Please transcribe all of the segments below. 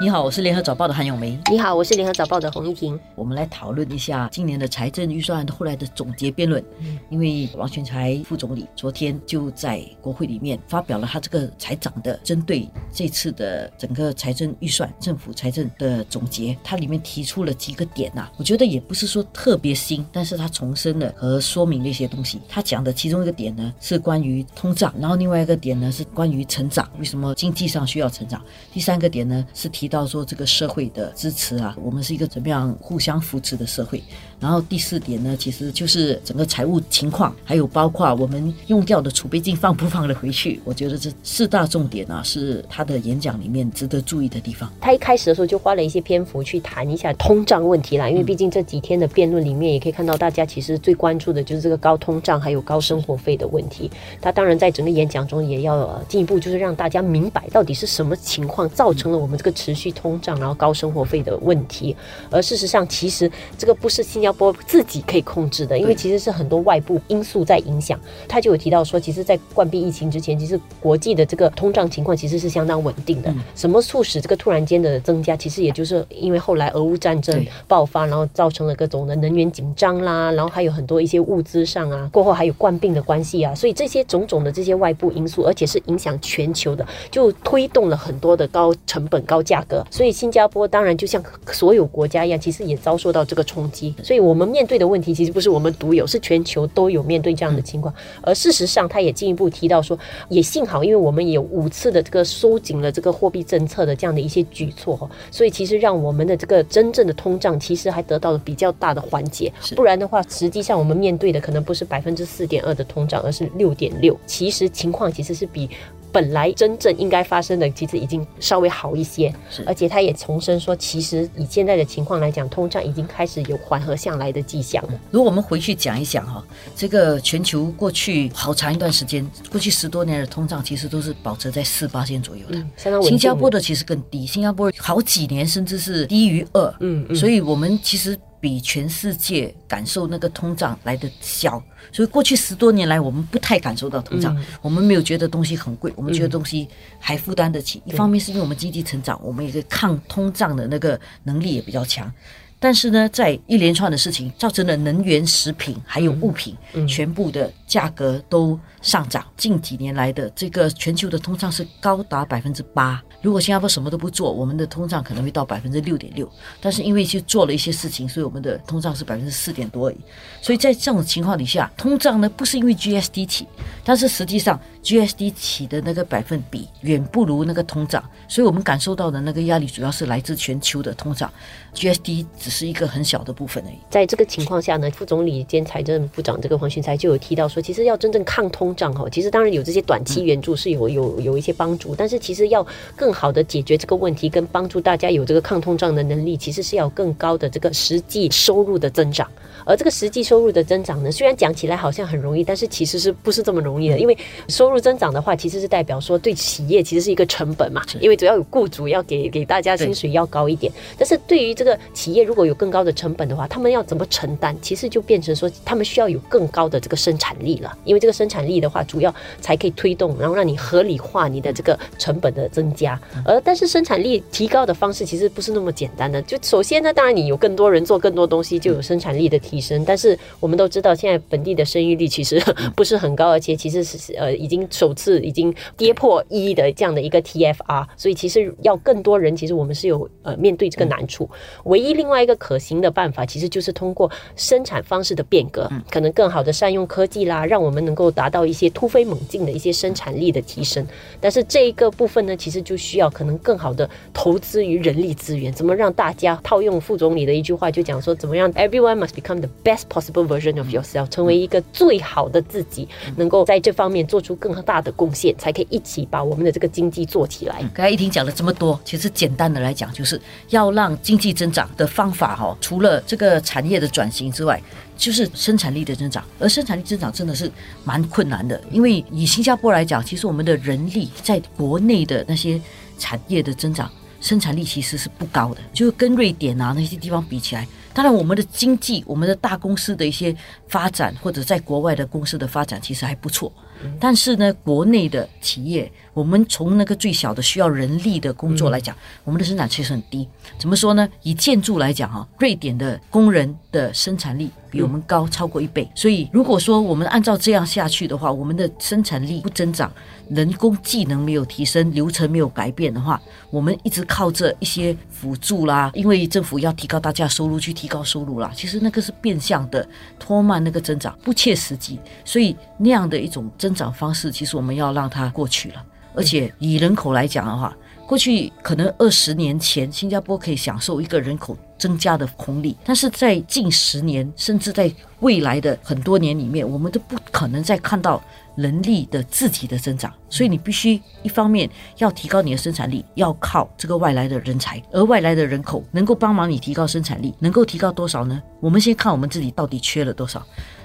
你好，我是联合早报的韩永梅。你好，我是联合早报的洪一婷。我们来讨论一下今年的财政预算案后来的总结辩论。因为王全才副总理昨天就在国会里面发表了他这个财长的针对这次的整个财政预算、政府财政的总结，他里面提出了几个点呐，我觉得也不是说特别新，但是他重申了和说明了一些东西。他讲的其中一个点呢是关于通胀，然后另外一个点呢是关于成长，为什么经济上需要成长？第三个点呢是提。到说这个社会的支持啊，我们是一个怎么样互相扶持的社会。然后第四点呢，其实就是整个财务情况，还有包括我们用掉的储备金放不放得回去。我觉得这四大重点啊，是他的演讲里面值得注意的地方。他一开始的时候就花了一些篇幅去谈一下通胀问题啦，因为毕竟这几天的辩论里面也可以看到，大家其实最关注的就是这个高通胀还有高生活费的问题。他当然在整个演讲中也要进一步就是让大家明白到底是什么情况造成了我们这个持续。通胀，然后高生活费的问题，而事实上，其实这个不是新加坡自己可以控制的，因为其实是很多外部因素在影响。他就有提到说，其实，在冠病疫情之前，其实国际的这个通胀情况其实是相当稳定的。什么促使这个突然间的增加？其实也就是因为后来俄乌战争爆发，然后造成了各种的能源紧张啦，然后还有很多一些物资上啊，过后还有冠病的关系啊，所以这些种种的这些外部因素，而且是影响全球的，就推动了很多的高成本、高价格。所以新加坡当然就像所有国家一样，其实也遭受到这个冲击。所以我们面对的问题其实不是我们独有，是全球都有面对这样的情况。而事实上，他也进一步提到说，也幸好，因为我们有五次的这个收紧了这个货币政策的这样的一些举措哈，所以其实让我们的这个真正的通胀其实还得到了比较大的缓解。不然的话，实际上我们面对的可能不是百分之四点二的通胀，而是六点六。其实情况其实是比。本来真正应该发生的，其实已经稍微好一些，而且他也重申说，其实以现在的情况来讲，通胀已经开始有缓和下来的迹象了。如果我们回去讲一讲哈，这个全球过去好长一段时间，过去十多年的通胀其实都是保持在四八线左右的，新加坡的其实更低，新加坡好几年甚至是低于二，嗯，所以我们其实。比全世界感受那个通胀来的小，所以过去十多年来，我们不太感受到通胀，我们没有觉得东西很贵，我们觉得东西还负担得起。一方面是因为我们经济成长，我们一个抗通胀的那个能力也比较强。但是呢，在一连串的事情造成了能源、食品还有物品全部的价格都上涨。近几年来的这个全球的通胀是高达百分之八。如果新加坡什么都不做，我们的通胀可能会到百分之六点六。但是因为去做了一些事情，所以我们的通胀是百分之四点多而已。所以在这种情况底下，通胀呢不是因为 GSD 起，但是实际上 GSD 起的那个百分比远不如那个通胀，所以我们感受到的那个压力主要是来自全球的通胀，GSD 只。是一个很小的部分而已。在这个情况下呢，副总理兼财政部长这个黄循才就有提到说，其实要真正抗通胀哈，其实当然有这些短期援助是有有有一些帮助，但是其实要更好的解决这个问题，跟帮助大家有这个抗通胀的能力，其实是要更高的这个实际收入的增长。而这个实际收入的增长呢，虽然讲起来好像很容易，但是其实是不是这么容易的？因为收入增长的话，其实是代表说对企业其实是一个成本嘛，因为主要有雇主要给给大家薪水要高一点。但是对于这个企业，如果有更高的成本的话，他们要怎么承担？其实就变成说，他们需要有更高的这个生产力了。因为这个生产力的话，主要才可以推动，然后让你合理化你的这个成本的增加。而但是生产力提高的方式其实不是那么简单的。就首先呢，当然你有更多人做更多东西，就有生产力的。提升，但是我们都知道，现在本地的生育率其实 不是很高，而且其实是呃已经首次已经跌破一的这样的一个 TFR，所以其实要更多人，其实我们是有呃面对这个难处。唯一另外一个可行的办法，其实就是通过生产方式的变革，可能更好的善用科技啦，让我们能够达到一些突飞猛进的一些生产力的提升。但是这一个部分呢，其实就需要可能更好的投资于人力资源，怎么让大家套用副总理的一句话，就讲说怎么样，everyone must become The best possible version of yourself，成为一个最好的自己，能够在这方面做出更大的贡献，才可以一起把我们的这个经济做起来。刚才一听讲了这么多，其实简单的来讲，就是要让经济增长的方法法哈，除了这个产业的转型之外，就是生产力的增长。而生产力增长真的是蛮困难的，因为以新加坡来讲，其实我们的人力在国内的那些产业的增长，生产力其实是不高的，就跟瑞典啊那些地方比起来。当然，我们的经济、我们的大公司的一些发展，或者在国外的公司的发展，其实还不错。但是呢，国内的企业，我们从那个最小的需要人力的工作来讲，我们的生产其实很低。怎么说呢？以建筑来讲哈，瑞典的工人的生产力比我们高超过一倍。所以，如果说我们按照这样下去的话，我们的生产力不增长，人工技能没有提升，流程没有改变的话，我们一直靠着一些辅助啦，因为政府要提高大家收入去提高收入啦，其实那个是变相的拖慢那个增长，不切实际。所以那样的一种增。长方式其实我们要让它过去了，而且以人口来讲的话，过去可能二十年前新加坡可以享受一个人口增加的红利，但是在近十年甚至在未来的很多年里面，我们都不可能再看到人力的自己的增长，所以你必须一方面要提高你的生产力，要靠这个外来的人才，而外来的人口能够帮忙你提高生产力，能够提高多少呢？我们先看我们自己到底缺了多少。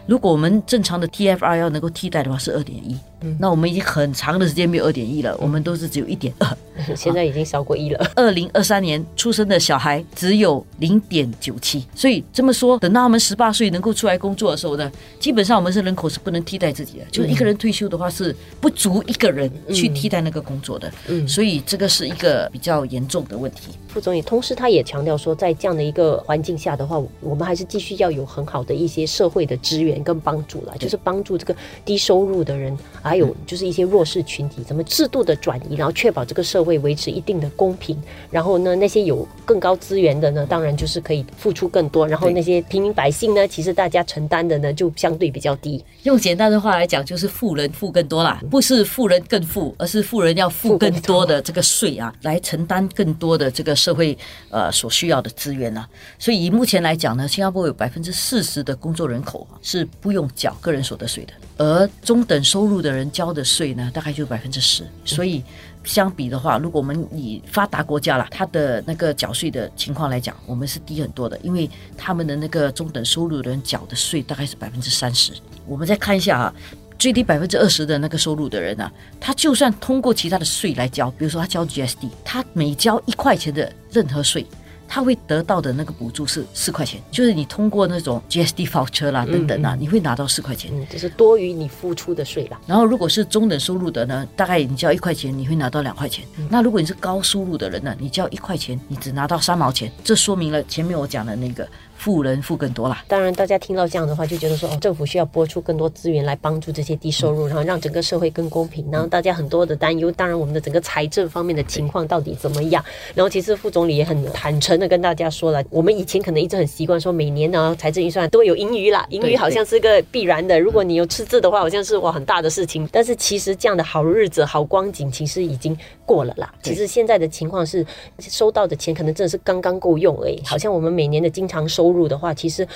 如果我们正常的 TFR 要能够替代的话是二点一，那我们已经很长的时间没有二点一了，我们都是只有一点二，现在已经少过一了。二零二三年出生的小孩只有零点九七，所以这么说，等到他们十八岁能够出来工作的时候呢，基本上我们是人口是不能替代自己的，就是一个人退休的话是不足一个人去替代那个工作的，嗯，所以这个是一个比较严重的问题。副总理同时他也强调说，在这样的一个环境下的话，我们还是继续要有很好的一些社会的资源。跟帮助了，就是帮助这个低收入的人，还有就是一些弱势群体，怎么制度的转移，然后确保这个社会维持一定的公平。然后呢，那些有更高资源的呢，当然就是可以付出更多。然后那些平民百姓呢，其实大家承担的呢，就相对比较低。用简单的话来讲，就是富人付更多啦，不是富人更富，而是富人要付更多的这个税啊，来承担更多的这个社会呃所需要的资源啊。所以以目前来讲呢，新加坡有百分之四十的工作人口是。不用缴个人所得税的，而中等收入的人交的税呢，大概就百分之十。所以相比的话，如果我们以发达国家啦，它的那个缴税的情况来讲，我们是低很多的，因为他们的那个中等收入的人缴的税大概是百分之三十。我们再看一下啊，最低百分之二十的那个收入的人呢，他就算通过其他的税来交，比如说他交 GSD，他每交一块钱的任何税。他会得到的那个补助是四块钱，就是你通过那种 GSD voucher 啦等等啊，你会拿到四块钱，就是多于你付出的税啦。然后如果是中等收入的呢，大概你交一块钱，你会拿到两块钱。那如果你是高收入的人呢，你交一块钱，你只拿到三毛钱。这说明了前面我讲的那个。富人富更多啦。当然，大家听到这样的话，就觉得说，哦，政府需要拨出更多资源来帮助这些低收入，然后让整个社会更公平。然后大家很多的担忧，当然我们的整个财政方面的情况到底怎么样？然后其实副总理也很坦诚的跟大家说了，我们以前可能一直很习惯说，每年呢财政预算都会有盈余啦，盈余好像是个必然的。如果你有赤字的话，好像是哇很大的事情。但是其实这样的好日子、好光景，其实已经过了啦。其实现在的情况是，收到的钱可能真的是刚刚够用而已。好像我们每年的经常收。收入的话，其实。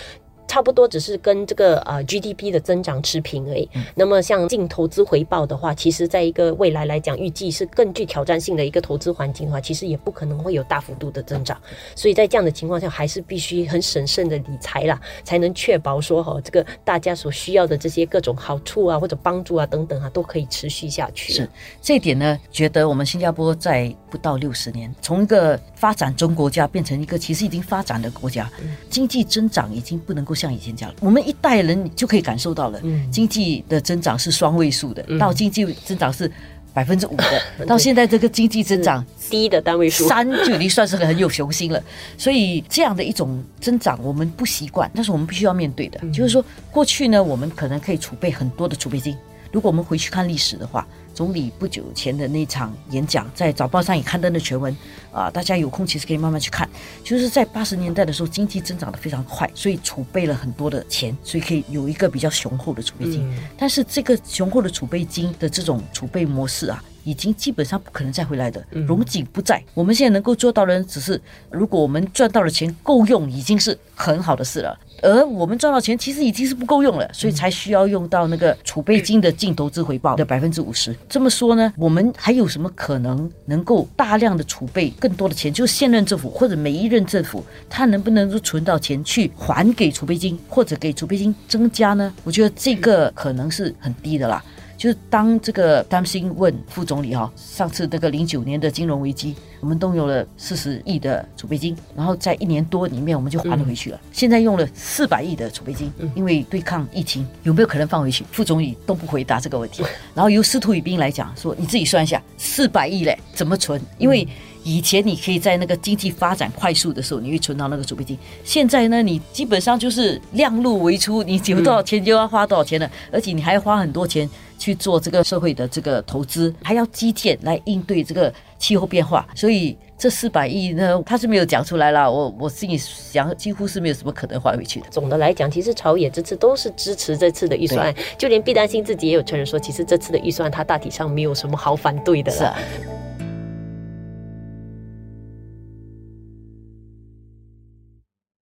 差不多只是跟这个呃 GDP 的增长持平而已。那么像净投资回报的话，其实在一个未来来讲，预计是更具挑战性的一个投资环境的话，其实也不可能会有大幅度的增长。所以在这样的情况下，还是必须很审慎的理财啦，才能确保说哈，这个大家所需要的这些各种好处啊，或者帮助啊等等啊，都可以持续下去。是这一点呢，觉得我们新加坡在不到六十年，从一个发展中国家变成一个其实已经发展的国家，经济增长已经不能够。像以前这样，我们一代人就可以感受到了，经济的增长是双位数的，到经济增长是百分之五的，到现在这个经济增长低的单位数三就已经算是很有雄心了。所以这样的一种增长，我们不习惯，但是我们必须要面对的，就是说过去呢，我们可能可以储备很多的储备金。如果我们回去看历史的话。总理不久前的那场演讲，在早报上也刊登了全文啊，大家有空其实可以慢慢去看。就是在八十年代的时候，经济增长的非常快，所以储备了很多的钱，所以可以有一个比较雄厚的储备金。但是这个雄厚的储备金的这种储备模式啊。已经基本上不可能再回来的，荣景不在。我们现在能够做到的，只是如果我们赚到的钱够用，已经是很好的事了。而我们赚到钱其实已经是不够用了，所以才需要用到那个储备金的净投资回报的百分之五十。这么说呢，我们还有什么可能能够大量的储备更多的钱？就是现任政府或者每一任政府，他能不能够存到钱去还给储备金，或者给储备金增加呢？我觉得这个可能是很低的啦。就是当这个担心问副总理哈，上次那个零九年的金融危机，我们动用了四十亿的储备金，然后在一年多里面我们就还了回去了。现在用了四百亿的储备金，因为对抗疫情，有没有可能放回去？副总理都不回答这个问题。然后由司徒宇斌来讲说，你自己算一下，四百亿嘞怎么存？因为以前你可以在那个经济发展快速的时候，你会存到那个储备金。现在呢，你基本上就是量入为出，你有多少钱就要花多少钱了，而且你还要花很多钱去做这个社会的这个投资，还要基建来应对这个气候变化。所以这四百亿呢，他是没有讲出来了。我我心里想，几乎是没有什么可能还回去的。总的来讲，其实朝野这次都是支持这次的预算，就连毕丹心自己也有承认说，其实这次的预算他大体上没有什么好反对的了。